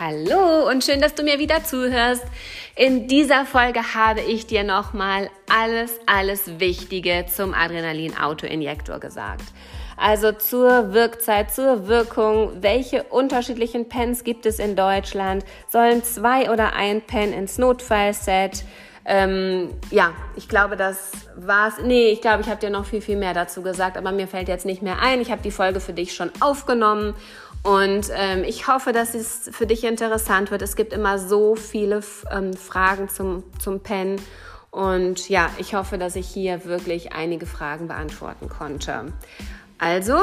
Hallo und schön, dass du mir wieder zuhörst. In dieser Folge habe ich dir nochmal alles, alles Wichtige zum Adrenalin-Autoinjektor gesagt. Also zur Wirkzeit, zur Wirkung, welche unterschiedlichen Pens gibt es in Deutschland? Sollen zwei oder ein Pen ins Notfallset? Ähm, ja, ich glaube, das war's. Nee, ich glaube, ich habe dir noch viel, viel mehr dazu gesagt, aber mir fällt jetzt nicht mehr ein. Ich habe die Folge für dich schon aufgenommen und ähm, ich hoffe, dass es für dich interessant wird. Es gibt immer so viele ähm, Fragen zum, zum Pen. Und ja, ich hoffe, dass ich hier wirklich einige Fragen beantworten konnte. Also,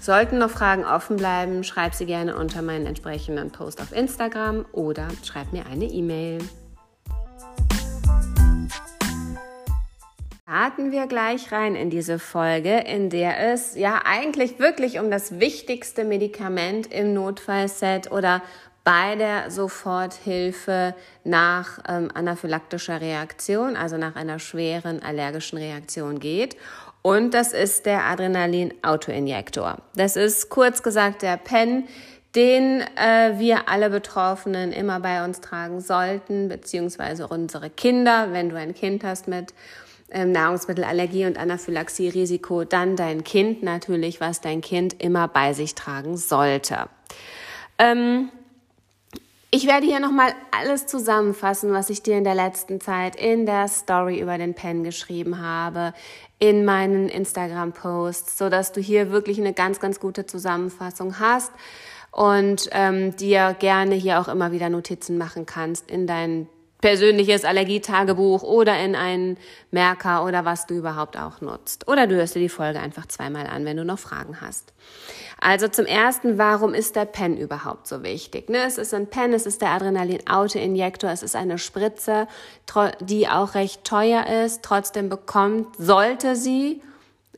sollten noch Fragen offen bleiben, schreib sie gerne unter meinen entsprechenden Post auf Instagram oder schreib mir eine E-Mail. Starten wir gleich rein in diese Folge, in der es ja eigentlich wirklich um das wichtigste Medikament im Notfallset oder bei der Soforthilfe nach ähm, anaphylaktischer Reaktion, also nach einer schweren allergischen Reaktion geht. Und das ist der Adrenalin-Autoinjektor. Das ist kurz gesagt der PEN, den äh, wir alle Betroffenen immer bei uns tragen sollten, beziehungsweise unsere Kinder, wenn du ein Kind hast mit Nahrungsmittelallergie und Anaphylaxie-Risiko, dann dein Kind natürlich, was dein Kind immer bei sich tragen sollte. Ähm, ich werde hier nochmal alles zusammenfassen, was ich dir in der letzten Zeit in der Story über den Pen geschrieben habe, in meinen Instagram-Posts, so dass du hier wirklich eine ganz, ganz gute Zusammenfassung hast und ähm, dir gerne hier auch immer wieder Notizen machen kannst in deinen persönliches Allergietagebuch oder in einen Merker oder was du überhaupt auch nutzt. Oder du hörst dir die Folge einfach zweimal an, wenn du noch Fragen hast. Also zum ersten, warum ist der Pen überhaupt so wichtig? Ne, es ist ein Pen, es ist der Adrenalin-Auto-Injektor, es ist eine Spritze, die auch recht teuer ist. Trotzdem bekommt, sollte sie,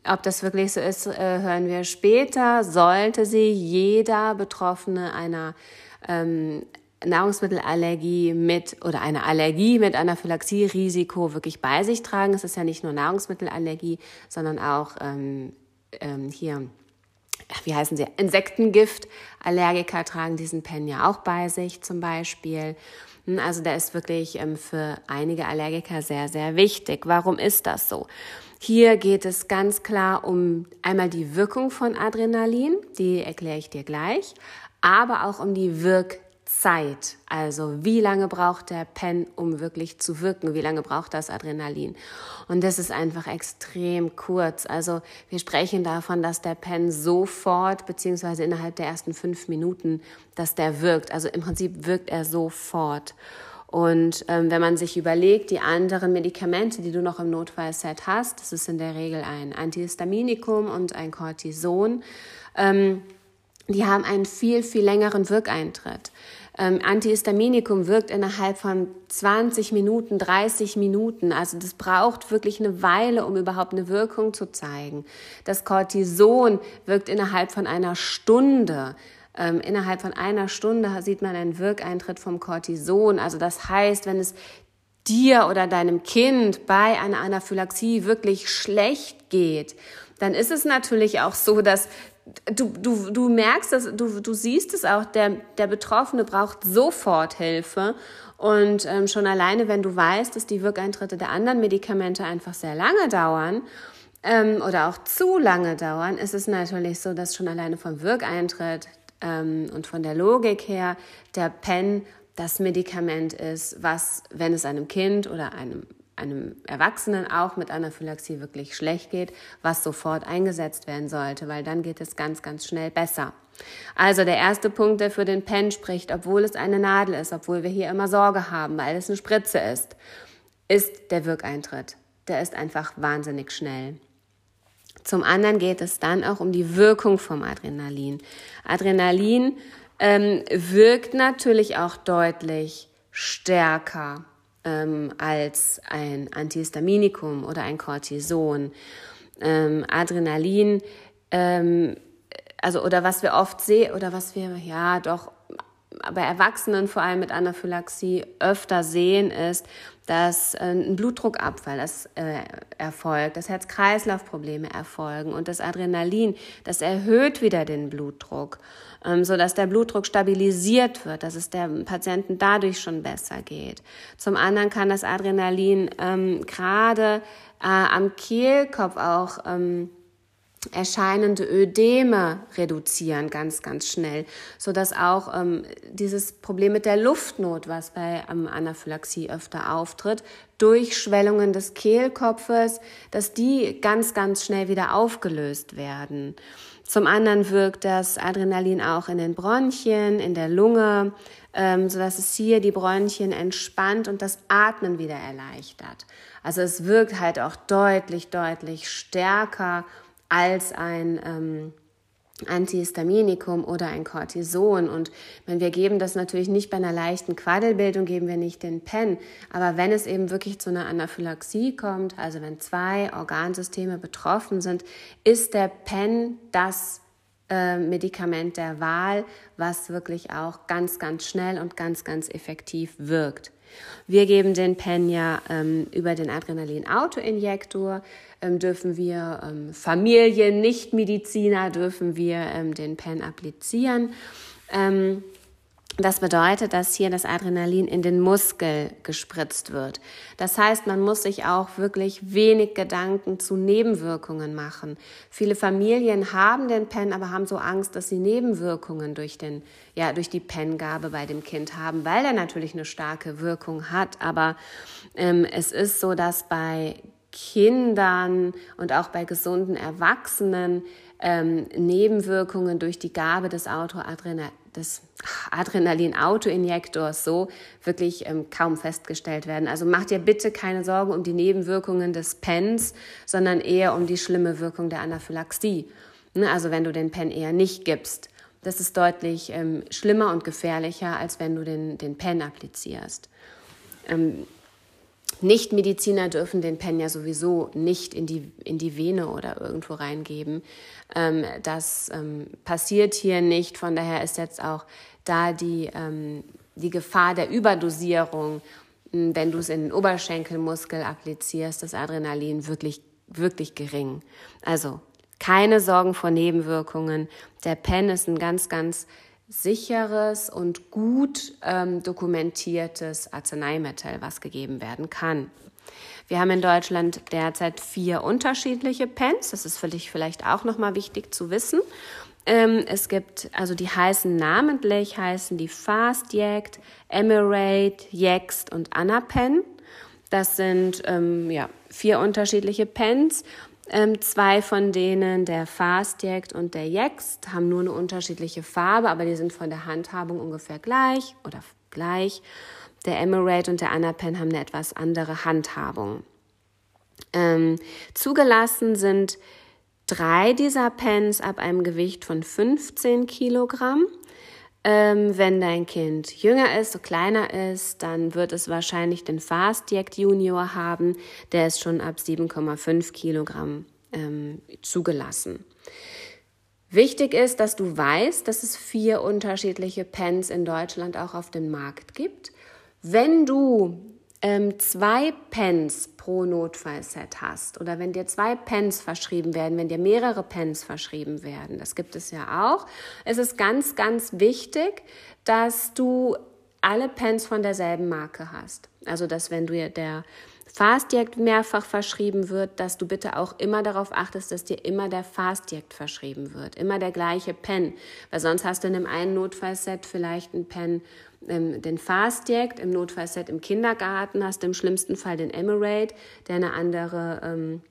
ob das wirklich so ist, äh, hören wir später, sollte sie jeder Betroffene einer ähm, Nahrungsmittelallergie mit oder eine Allergie mit Anaphylaxie-Risiko wirklich bei sich tragen. Es ist ja nicht nur Nahrungsmittelallergie, sondern auch ähm, ähm, hier, wie heißen sie, Insektengift. Allergiker tragen diesen Pen ja auch bei sich zum Beispiel. Hm, also der ist wirklich ähm, für einige Allergiker sehr, sehr wichtig. Warum ist das so? Hier geht es ganz klar um einmal die Wirkung von Adrenalin, die erkläre ich dir gleich, aber auch um die Wirk Zeit. Also wie lange braucht der Pen, um wirklich zu wirken? Wie lange braucht das Adrenalin? Und das ist einfach extrem kurz. Also wir sprechen davon, dass der Pen sofort, beziehungsweise innerhalb der ersten fünf Minuten, dass der wirkt. Also im Prinzip wirkt er sofort. Und ähm, wenn man sich überlegt, die anderen Medikamente, die du noch im Notfallset hast, das ist in der Regel ein Antihistaminikum und ein Cortison, ähm, die haben einen viel, viel längeren Wirkeintritt. Ähm, Antihistaminikum wirkt innerhalb von 20 Minuten, 30 Minuten. Also das braucht wirklich eine Weile, um überhaupt eine Wirkung zu zeigen. Das Cortison wirkt innerhalb von einer Stunde. Ähm, innerhalb von einer Stunde sieht man einen Wirkeintritt vom Cortison. Also das heißt, wenn es dir oder deinem Kind bei einer Anaphylaxie wirklich schlecht geht, dann ist es natürlich auch so, dass du, du, du merkst es, du, du siehst es auch, der, der Betroffene braucht sofort Hilfe. Und ähm, schon alleine, wenn du weißt, dass die Wirkeintritte der anderen Medikamente einfach sehr lange dauern ähm, oder auch zu lange dauern, ist es natürlich so, dass schon alleine vom Wirkeintritt ähm, und von der Logik her der PEN das Medikament ist, was, wenn es einem Kind oder einem einem Erwachsenen auch mit Anaphylaxie wirklich schlecht geht, was sofort eingesetzt werden sollte, weil dann geht es ganz, ganz schnell besser. Also der erste Punkt, der für den Pen spricht, obwohl es eine Nadel ist, obwohl wir hier immer Sorge haben, weil es eine Spritze ist, ist der Wirkeintritt. Der ist einfach wahnsinnig schnell. Zum anderen geht es dann auch um die Wirkung vom Adrenalin. Adrenalin ähm, wirkt natürlich auch deutlich stärker ähm, als ein Antihistaminikum oder ein Cortison. Ähm, Adrenalin, ähm, also oder was wir oft sehen oder was wir ja doch bei Erwachsenen vor allem mit Anaphylaxie öfter sehen, ist, dass äh, ein Blutdruckabfall das, äh, erfolgt, dass Herz-Kreislauf-Probleme erfolgen und das Adrenalin, das erhöht wieder den Blutdruck, ähm, so dass der Blutdruck stabilisiert wird, dass es dem Patienten dadurch schon besser geht. Zum anderen kann das Adrenalin ähm, gerade äh, am Kehlkopf auch ähm, erscheinende Ödeme reduzieren ganz, ganz schnell, so dass auch ähm, dieses Problem mit der Luftnot, was bei ähm, Anaphylaxie öfter auftritt, durch Schwellungen des Kehlkopfes, dass die ganz, ganz schnell wieder aufgelöst werden. Zum anderen wirkt das Adrenalin auch in den Bronchien, in der Lunge, ähm, so dass es hier die Bronchien entspannt und das Atmen wieder erleichtert. Also es wirkt halt auch deutlich, deutlich stärker als ein ähm, Antihistaminikum oder ein Cortison. Und wenn wir geben das natürlich nicht bei einer leichten Quaddelbildung, geben wir nicht den PEN. Aber wenn es eben wirklich zu einer Anaphylaxie kommt, also wenn zwei Organsysteme betroffen sind, ist der PEN das äh, Medikament der Wahl, was wirklich auch ganz, ganz schnell und ganz, ganz effektiv wirkt. Wir geben den PEN ja ähm, über den Adrenalin-Autoinjektor, ähm, dürfen wir ähm, Familien, Nichtmediziner dürfen wir ähm, den PEN applizieren. Ähm, das bedeutet, dass hier das Adrenalin in den Muskel gespritzt wird. Das heißt, man muss sich auch wirklich wenig Gedanken zu Nebenwirkungen machen. Viele Familien haben den PEN, aber haben so Angst, dass sie Nebenwirkungen durch, den, ja, durch die PEN-Gabe bei dem Kind haben, weil er natürlich eine starke Wirkung hat. Aber ähm, es ist so, dass bei Kindern und auch bei gesunden Erwachsenen ähm, Nebenwirkungen durch die Gabe des Autoadrenalin des Adrenalin-Autoinjektors so wirklich ähm, kaum festgestellt werden. Also mach dir bitte keine Sorgen um die Nebenwirkungen des PENs, sondern eher um die schlimme Wirkung der Anaphylaxie. Ne? Also wenn du den PEN eher nicht gibst. Das ist deutlich ähm, schlimmer und gefährlicher, als wenn du den, den PEN applizierst. Ähm, Nichtmediziner dürfen den Pen ja sowieso nicht in die, in die Vene oder irgendwo reingeben. Ähm, das ähm, passiert hier nicht. Von daher ist jetzt auch da die, ähm, die Gefahr der Überdosierung, wenn du es in den Oberschenkelmuskel applizierst, das Adrenalin wirklich, wirklich gering. Also keine Sorgen vor Nebenwirkungen. Der Pen ist ein ganz, ganz sicheres und gut ähm, dokumentiertes Arzneimittel, was gegeben werden kann. Wir haben in Deutschland derzeit vier unterschiedliche Pens. Das ist für dich vielleicht auch nochmal wichtig zu wissen. Ähm, es gibt, also die heißen namentlich, heißen die Fast Yact, Emirate, Yext und Anapen. Das sind ähm, ja, vier unterschiedliche Pens ähm, zwei von denen, der Fastjagd und der Jext, haben nur eine unterschiedliche Farbe, aber die sind von der Handhabung ungefähr gleich oder gleich. Der Emerald und der Anapen haben eine etwas andere Handhabung. Ähm, zugelassen sind drei dieser Pens ab einem Gewicht von 15 Kilogramm. Ähm, wenn dein Kind jünger ist, so kleiner ist, dann wird es wahrscheinlich den Fast Jack Junior haben. Der ist schon ab 7,5 Kilogramm ähm, zugelassen. Wichtig ist, dass du weißt, dass es vier unterschiedliche Pens in Deutschland auch auf dem Markt gibt. Wenn du ähm, zwei Pens pro Notfallset hast. Oder wenn dir zwei Pens verschrieben werden, wenn dir mehrere Pens verschrieben werden, das gibt es ja auch, es ist ganz, ganz wichtig, dass du alle Pens von derselben Marke hast. Also, dass wenn du der Fastjagd mehrfach verschrieben wird, dass du bitte auch immer darauf achtest, dass dir immer der Fastjagd verschrieben wird, immer der gleiche Pen, weil sonst hast du in einem einen Notfallset vielleicht einen Pen ähm, den Fastjagd, im Notfallset im Kindergarten hast du im schlimmsten Fall den Emirate, der eine andere ähm,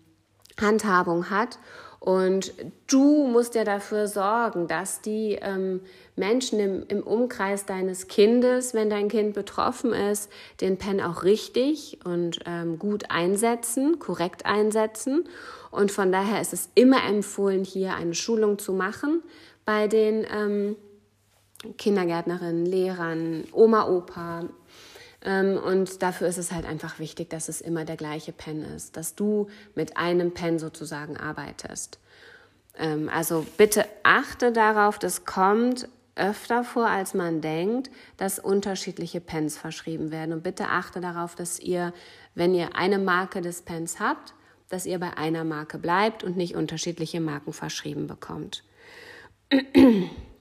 Handhabung hat. Und du musst ja dafür sorgen, dass die ähm, Menschen im, im Umkreis deines Kindes, wenn dein Kind betroffen ist, den Pen auch richtig und ähm, gut einsetzen, korrekt einsetzen. Und von daher ist es immer empfohlen, hier eine Schulung zu machen bei den ähm, Kindergärtnerinnen, Lehrern, Oma, Opa. Ähm, und dafür ist es halt einfach wichtig, dass es immer der gleiche Pen ist, dass du mit einem Pen sozusagen arbeitest. Ähm, also bitte achte darauf, das kommt öfter vor, als man denkt, dass unterschiedliche Pens verschrieben werden. Und bitte achte darauf, dass ihr, wenn ihr eine Marke des Pens habt, dass ihr bei einer Marke bleibt und nicht unterschiedliche Marken verschrieben bekommt.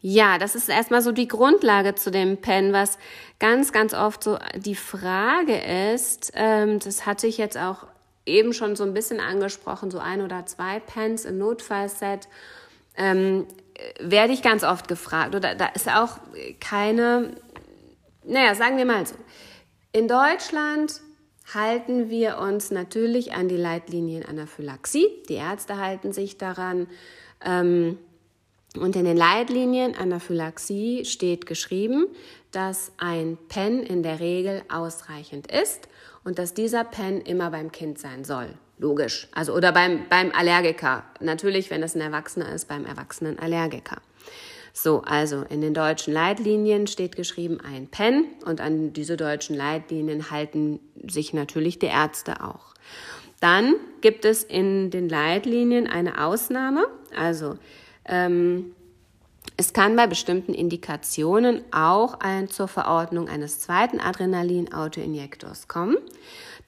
Ja, das ist erstmal so die Grundlage zu dem Pen, was ganz, ganz oft so die Frage ist. Ähm, das hatte ich jetzt auch eben schon so ein bisschen angesprochen, so ein oder zwei Pens im Notfallset. Ähm, werde ich ganz oft gefragt. Oder da ist auch keine, naja, sagen wir mal so. In Deutschland halten wir uns natürlich an die Leitlinien Anaphylaxie. Die Ärzte halten sich daran. Ähm, und in den Leitlinien Anaphylaxie steht geschrieben, dass ein Pen in der Regel ausreichend ist und dass dieser Pen immer beim Kind sein soll. Logisch. Also, oder beim, beim Allergiker. Natürlich, wenn es ein Erwachsener ist, beim erwachsenen Allergiker. So, also in den deutschen Leitlinien steht geschrieben ein Pen und an diese deutschen Leitlinien halten sich natürlich die Ärzte auch. Dann gibt es in den Leitlinien eine Ausnahme, also ähm, es kann bei bestimmten Indikationen auch ein, zur Verordnung eines zweiten Adrenalin-Autoinjektors kommen.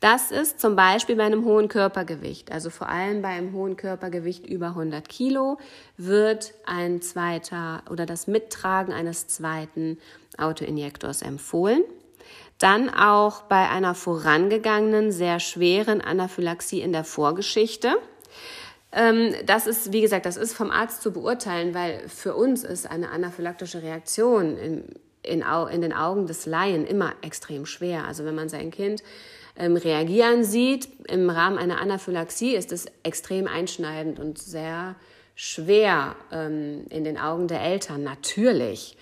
Das ist zum Beispiel bei einem hohen Körpergewicht, also vor allem bei einem hohen Körpergewicht über 100 Kilo, wird ein zweiter oder das Mittragen eines zweiten Autoinjektors empfohlen. Dann auch bei einer vorangegangenen, sehr schweren Anaphylaxie in der Vorgeschichte. Ähm, das ist, wie gesagt, das ist vom Arzt zu beurteilen, weil für uns ist eine anaphylaktische Reaktion in, in, in den Augen des Laien immer extrem schwer. Also wenn man sein Kind ähm, reagieren sieht im Rahmen einer Anaphylaxie, ist es extrem einschneidend und sehr schwer ähm, in den Augen der Eltern, natürlich.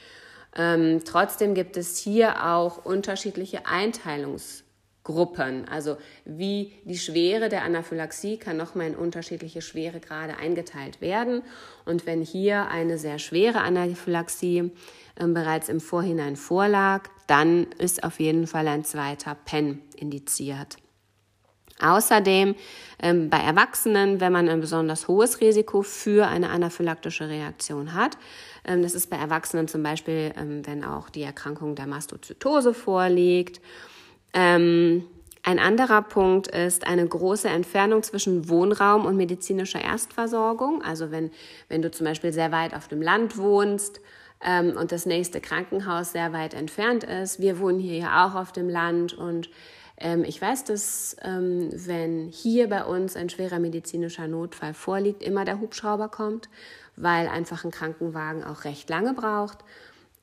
Ähm, trotzdem gibt es hier auch unterschiedliche Einteilungs- Gruppen. Also wie die Schwere der Anaphylaxie kann nochmal in unterschiedliche Schweregrade eingeteilt werden. Und wenn hier eine sehr schwere Anaphylaxie äh, bereits im Vorhinein vorlag, dann ist auf jeden Fall ein zweiter PEN indiziert. Außerdem ähm, bei Erwachsenen, wenn man ein besonders hohes Risiko für eine anaphylaktische Reaktion hat, ähm, das ist bei Erwachsenen zum Beispiel, ähm, wenn auch die Erkrankung der Mastozytose vorliegt ähm, ein anderer Punkt ist eine große Entfernung zwischen Wohnraum und medizinischer Erstversorgung. Also wenn, wenn du zum Beispiel sehr weit auf dem Land wohnst ähm, und das nächste Krankenhaus sehr weit entfernt ist. Wir wohnen hier ja auch auf dem Land und ähm, ich weiß, dass ähm, wenn hier bei uns ein schwerer medizinischer Notfall vorliegt, immer der Hubschrauber kommt, weil einfach ein Krankenwagen auch recht lange braucht.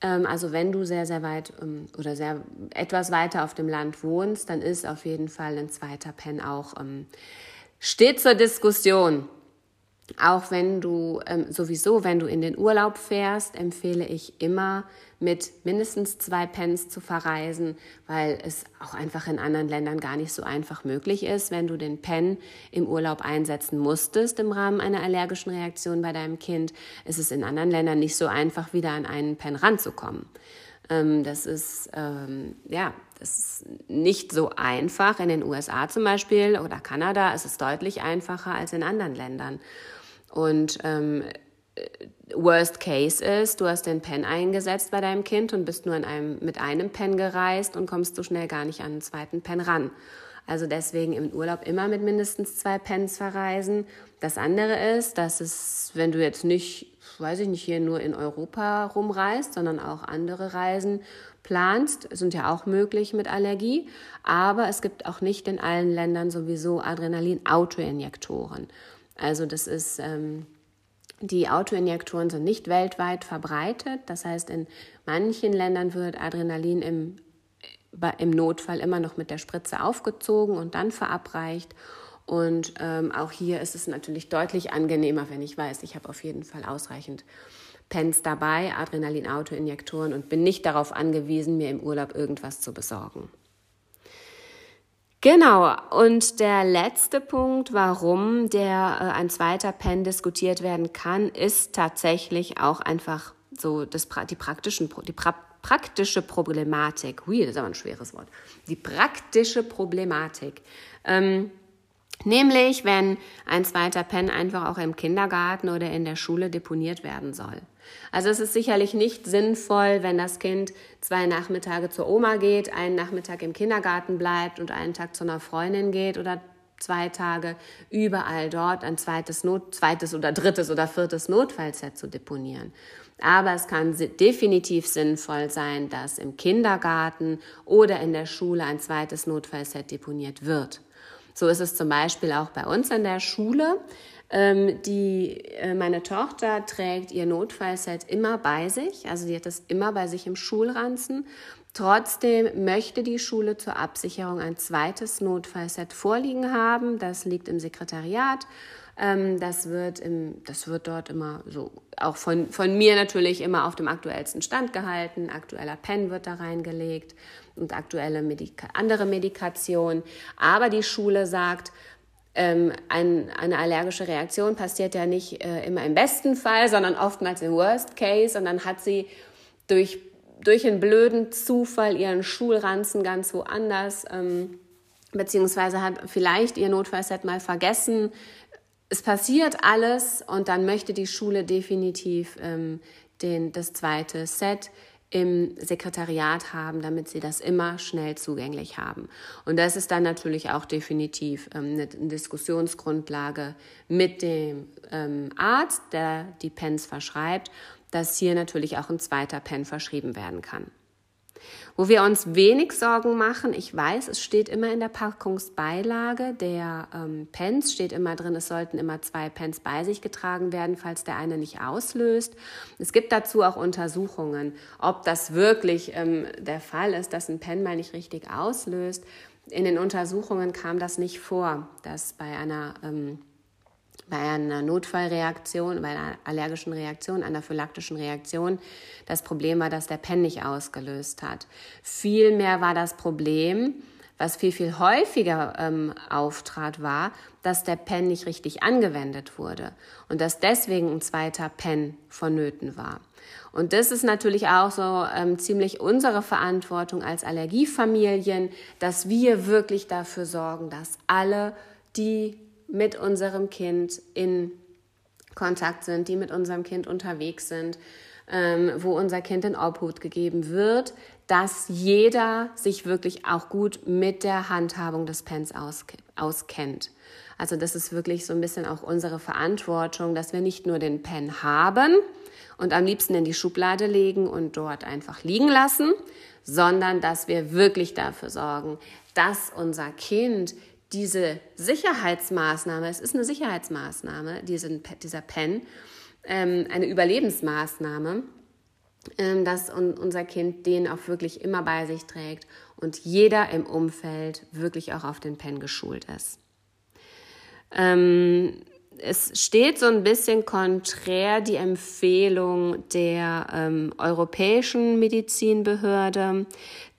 Ähm, also wenn du sehr, sehr weit ähm, oder sehr etwas weiter auf dem Land wohnst, dann ist auf jeden Fall ein zweiter Pen auch ähm, steht zur Diskussion. Auch wenn du sowieso, wenn du in den Urlaub fährst, empfehle ich immer mit mindestens zwei Pens zu verreisen, weil es auch einfach in anderen Ländern gar nicht so einfach möglich ist. Wenn du den Pen im Urlaub einsetzen musstest im Rahmen einer allergischen Reaktion bei deinem Kind, ist es in anderen Ländern nicht so einfach, wieder an einen Pen ranzukommen. Ähm, das ist, ähm, ja, das ist nicht so einfach. In den USA zum Beispiel oder Kanada ist es deutlich einfacher als in anderen Ländern. Und ähm, Worst Case ist, du hast den Pen eingesetzt bei deinem Kind und bist nur in einem, mit einem Pen gereist und kommst so schnell gar nicht an einen zweiten Pen ran. Also deswegen im Urlaub immer mit mindestens zwei Pens verreisen. Das andere ist, dass es, wenn du jetzt nicht, weiß ich nicht, hier nur in Europa rumreist, sondern auch andere Reisen planst, sind ja auch möglich mit Allergie. Aber es gibt auch nicht in allen Ländern sowieso Adrenalin-Autoinjektoren. Also das ist, ähm, die Autoinjektoren sind nicht weltweit verbreitet. Das heißt, in manchen Ländern wird Adrenalin im, im Notfall immer noch mit der Spritze aufgezogen und dann verabreicht. Und ähm, auch hier ist es natürlich deutlich angenehmer, wenn ich weiß, ich habe auf jeden Fall ausreichend Pens dabei, Adrenalin-Autoinjektoren und bin nicht darauf angewiesen, mir im Urlaub irgendwas zu besorgen. Genau, und der letzte Punkt, warum der äh, ein zweiter Pen diskutiert werden kann, ist tatsächlich auch einfach so das, die, praktischen, die pra praktische Problematik. Hui, das ist aber ein schweres Wort. Die praktische Problematik. Ähm, Nämlich, wenn ein zweiter Pen einfach auch im Kindergarten oder in der Schule deponiert werden soll. Also es ist sicherlich nicht sinnvoll, wenn das Kind zwei Nachmittage zur Oma geht, einen Nachmittag im Kindergarten bleibt und einen Tag zu einer Freundin geht oder zwei Tage überall dort ein zweites, Not, zweites oder drittes oder viertes Notfallset zu deponieren. Aber es kann definitiv sinnvoll sein, dass im Kindergarten oder in der Schule ein zweites Notfallset deponiert wird. So ist es zum Beispiel auch bei uns in der Schule. Ähm, die, äh, meine Tochter trägt ihr Notfallset immer bei sich, also die hat das immer bei sich im Schulranzen. Trotzdem möchte die Schule zur Absicherung ein zweites Notfallset vorliegen haben. Das liegt im Sekretariat. Ähm, das, wird im, das wird dort immer so, auch von, von mir natürlich immer auf dem aktuellsten Stand gehalten. Aktueller Pen wird da reingelegt und aktuelle Medika andere Medikation. Aber die Schule sagt, ähm, ein, eine allergische Reaktion passiert ja nicht äh, immer im besten Fall, sondern oftmals im Worst Case. Und dann hat sie durch, durch einen blöden Zufall ihren Schulranzen ganz woanders, ähm, beziehungsweise hat vielleicht ihr Notfallset mal vergessen. Es passiert alles und dann möchte die Schule definitiv ähm, den, das zweite Set im Sekretariat haben, damit sie das immer schnell zugänglich haben. Und das ist dann natürlich auch definitiv ähm, eine Diskussionsgrundlage mit dem ähm, Arzt, der die Pens verschreibt, dass hier natürlich auch ein zweiter Pen verschrieben werden kann. Wo wir uns wenig Sorgen machen, ich weiß, es steht immer in der Packungsbeilage der ähm, Pens, steht immer drin, es sollten immer zwei Pens bei sich getragen werden, falls der eine nicht auslöst. Es gibt dazu auch Untersuchungen, ob das wirklich ähm, der Fall ist, dass ein Pen mal nicht richtig auslöst. In den Untersuchungen kam das nicht vor, dass bei einer ähm, bei einer Notfallreaktion, bei einer allergischen Reaktion, einer phylaktische Reaktion, das Problem war, dass der Pen nicht ausgelöst hat. Vielmehr war das Problem, was viel, viel häufiger ähm, auftrat, war, dass der Pen nicht richtig angewendet wurde und dass deswegen ein zweiter Pen vonnöten war. Und das ist natürlich auch so ähm, ziemlich unsere Verantwortung als Allergiefamilien, dass wir wirklich dafür sorgen, dass alle, die mit unserem Kind in Kontakt sind, die mit unserem Kind unterwegs sind, ähm, wo unser Kind in Obhut gegeben wird, dass jeder sich wirklich auch gut mit der Handhabung des Pens aus, auskennt. Also das ist wirklich so ein bisschen auch unsere Verantwortung, dass wir nicht nur den Pen haben und am liebsten in die Schublade legen und dort einfach liegen lassen, sondern dass wir wirklich dafür sorgen, dass unser Kind diese Sicherheitsmaßnahme, es ist eine Sicherheitsmaßnahme, diesen, dieser PEN, ähm, eine Überlebensmaßnahme, ähm, dass un, unser Kind den auch wirklich immer bei sich trägt und jeder im Umfeld wirklich auch auf den PEN geschult ist. Ähm, es steht so ein bisschen konträr die Empfehlung der ähm, Europäischen Medizinbehörde,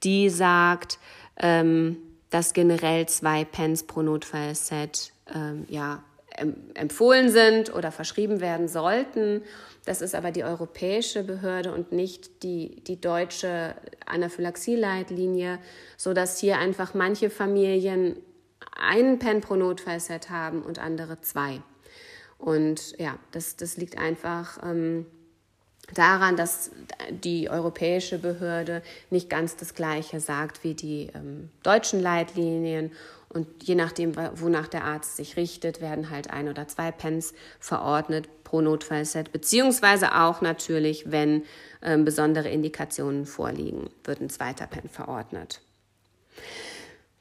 die sagt, ähm, dass generell zwei Pens pro Notfallset ähm, ja, empfohlen sind oder verschrieben werden sollten. Das ist aber die europäische Behörde und nicht die, die deutsche Anaphylaxie-Leitlinie, sodass hier einfach manche Familien einen Pen pro Notfallset haben und andere zwei. Und ja, das, das liegt einfach ähm, daran, dass die europäische Behörde nicht ganz das Gleiche sagt wie die ähm, deutschen Leitlinien. Und je nachdem, wonach der Arzt sich richtet, werden halt ein oder zwei Pens verordnet pro Notfallset, beziehungsweise auch natürlich, wenn ähm, besondere Indikationen vorliegen, wird ein zweiter Pen verordnet.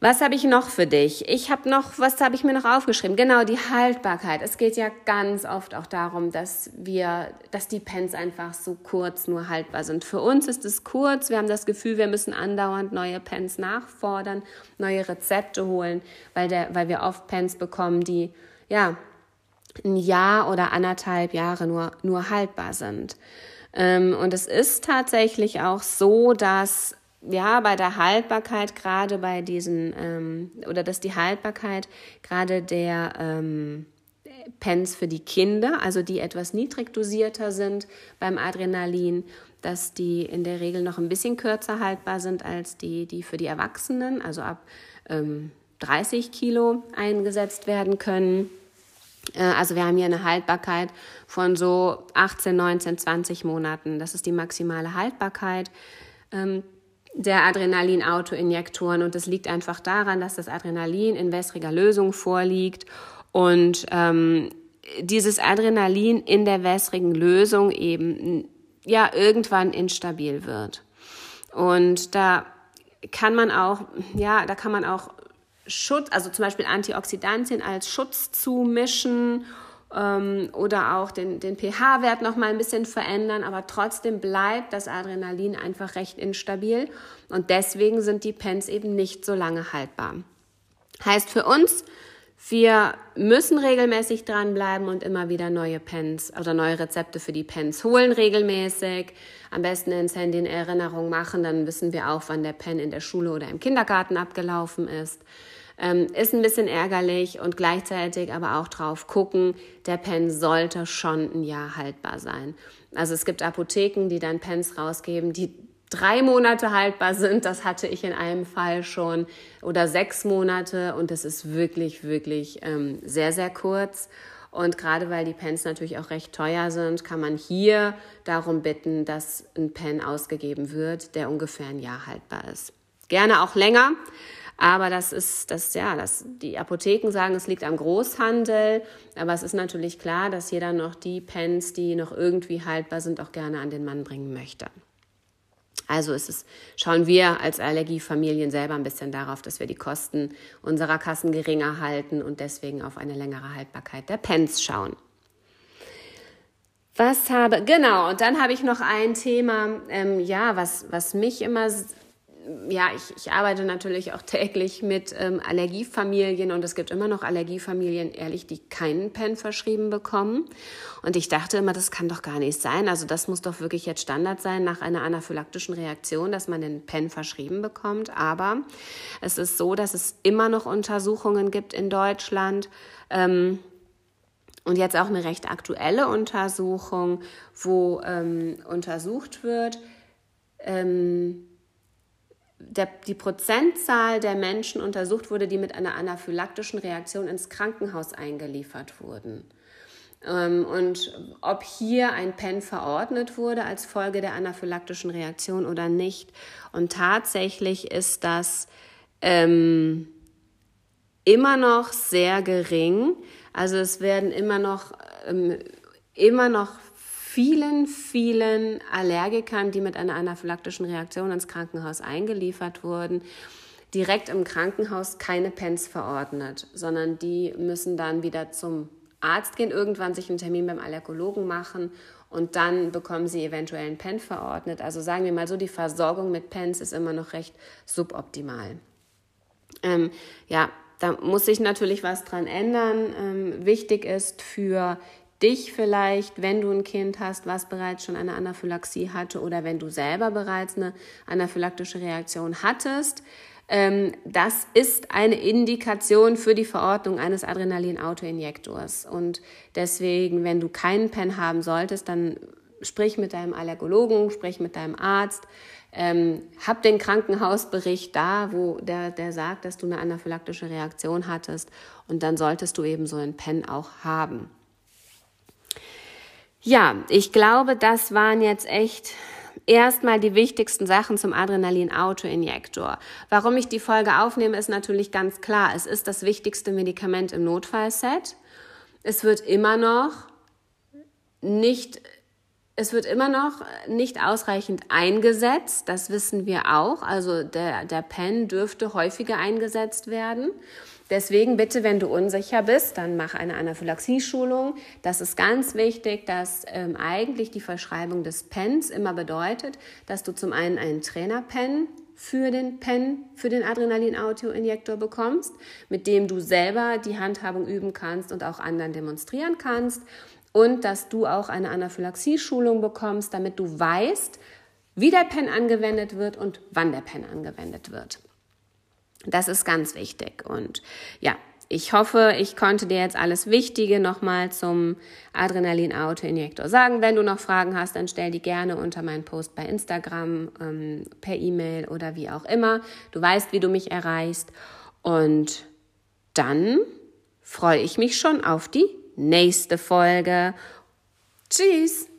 Was habe ich noch für dich? Ich habe noch, was habe ich mir noch aufgeschrieben? Genau, die Haltbarkeit. Es geht ja ganz oft auch darum, dass wir, dass die Pens einfach so kurz nur haltbar sind. Für uns ist es kurz. Wir haben das Gefühl, wir müssen andauernd neue Pens nachfordern, neue Rezepte holen, weil der, weil wir oft Pens bekommen, die, ja, ein Jahr oder anderthalb Jahre nur, nur haltbar sind. Ähm, und es ist tatsächlich auch so, dass ja, bei der Haltbarkeit, gerade bei diesen, ähm, oder dass die Haltbarkeit gerade der ähm, Pens für die Kinder, also die etwas niedrig dosierter sind beim Adrenalin, dass die in der Regel noch ein bisschen kürzer haltbar sind als die, die für die Erwachsenen, also ab ähm, 30 Kilo eingesetzt werden können. Äh, also wir haben hier eine Haltbarkeit von so 18, 19, 20 Monaten. Das ist die maximale Haltbarkeit ähm, der Adrenalin-Autoinjektoren. Und das liegt einfach daran, dass das Adrenalin in wässriger Lösung vorliegt und ähm, dieses Adrenalin in der wässrigen Lösung eben ja irgendwann instabil wird. Und da kann man auch, ja, da kann man auch Schutz, also zum Beispiel Antioxidantien als Schutz zumischen ähm, oder auch den, den pH-Wert noch mal ein bisschen verändern, aber trotzdem bleibt das Adrenalin einfach recht instabil und deswegen sind die Pens eben nicht so lange haltbar. Heißt für uns, wir müssen regelmäßig dranbleiben und immer wieder neue Pens oder neue Rezepte für die Pens holen regelmäßig. Am besten ins Handy in Erinnerung machen, dann wissen wir auch, wann der Pen in der Schule oder im Kindergarten abgelaufen ist. Ähm, ist ein bisschen ärgerlich und gleichzeitig aber auch drauf gucken, der Pen sollte schon ein Jahr haltbar sein. Also es gibt Apotheken, die dann Pens rausgeben, die drei Monate haltbar sind. Das hatte ich in einem Fall schon oder sechs Monate und das ist wirklich, wirklich ähm, sehr, sehr kurz. Und gerade weil die Pens natürlich auch recht teuer sind, kann man hier darum bitten, dass ein Pen ausgegeben wird, der ungefähr ein Jahr haltbar ist. Gerne auch länger. Aber das ist, das, ja, das, die Apotheken sagen, es liegt am Großhandel. Aber es ist natürlich klar, dass jeder noch die Pens, die noch irgendwie haltbar sind, auch gerne an den Mann bringen möchte. Also ist es, schauen wir als Allergiefamilien selber ein bisschen darauf, dass wir die Kosten unserer Kassen geringer halten und deswegen auf eine längere Haltbarkeit der Pens schauen. Was habe, genau, und dann habe ich noch ein Thema, ähm, ja, was, was mich immer ja, ich, ich arbeite natürlich auch täglich mit ähm, Allergiefamilien und es gibt immer noch Allergiefamilien, ehrlich, die keinen Pen verschrieben bekommen. Und ich dachte immer, das kann doch gar nicht sein. Also das muss doch wirklich jetzt Standard sein nach einer anaphylaktischen Reaktion, dass man den Pen verschrieben bekommt. Aber es ist so, dass es immer noch Untersuchungen gibt in Deutschland. Ähm, und jetzt auch eine recht aktuelle Untersuchung, wo ähm, untersucht wird, ähm, der, die Prozentzahl der Menschen untersucht wurde, die mit einer anaphylaktischen Reaktion ins Krankenhaus eingeliefert wurden. Ähm, und ob hier ein PEN verordnet wurde als Folge der anaphylaktischen Reaktion oder nicht. Und tatsächlich ist das ähm, immer noch sehr gering. Also es werden immer noch, ähm, immer noch vielen, vielen Allergikern, die mit einer anaphylaktischen Reaktion ins Krankenhaus eingeliefert wurden, direkt im Krankenhaus keine Pens verordnet, sondern die müssen dann wieder zum Arzt gehen, irgendwann sich einen Termin beim Allergologen machen und dann bekommen sie eventuell einen Pen verordnet. Also sagen wir mal so, die Versorgung mit Pens ist immer noch recht suboptimal. Ähm, ja, da muss sich natürlich was dran ändern. Ähm, wichtig ist für dich vielleicht, wenn du ein Kind hast, was bereits schon eine Anaphylaxie hatte oder wenn du selber bereits eine anaphylaktische Reaktion hattest. Ähm, das ist eine Indikation für die Verordnung eines Adrenalin-Autoinjektors. Und deswegen, wenn du keinen PEN haben solltest, dann sprich mit deinem Allergologen, sprich mit deinem Arzt, ähm, hab den Krankenhausbericht da, wo der, der sagt, dass du eine anaphylaktische Reaktion hattest und dann solltest du eben so einen PEN auch haben. Ja, ich glaube, das waren jetzt echt erstmal die wichtigsten Sachen zum Adrenalin-Autoinjektor. Warum ich die Folge aufnehme, ist natürlich ganz klar. Es ist das wichtigste Medikament im Notfallset. Es wird immer noch nicht es wird immer noch nicht ausreichend eingesetzt, das wissen wir auch. Also der, der Pen dürfte häufiger eingesetzt werden. Deswegen bitte, wenn du unsicher bist, dann mach eine Anaphylaxie-Schulung. Das ist ganz wichtig, dass ähm, eigentlich die Verschreibung des Pens immer bedeutet, dass du zum einen einen Trainer-Pen für den Pen, für den Adrenalin-Auto-Injektor bekommst, mit dem du selber die Handhabung üben kannst und auch anderen demonstrieren kannst. Und dass du auch eine Anaphylaxie-Schulung bekommst, damit du weißt, wie der Pen angewendet wird und wann der Pen angewendet wird. Das ist ganz wichtig. Und ja, ich hoffe, ich konnte dir jetzt alles Wichtige nochmal zum Adrenalin-Auto-Injektor sagen. Wenn du noch Fragen hast, dann stell die gerne unter meinen Post bei Instagram, ähm, per E-Mail oder wie auch immer. Du weißt, wie du mich erreichst. Und dann freue ich mich schon auf die nächste Folge. Tschüss!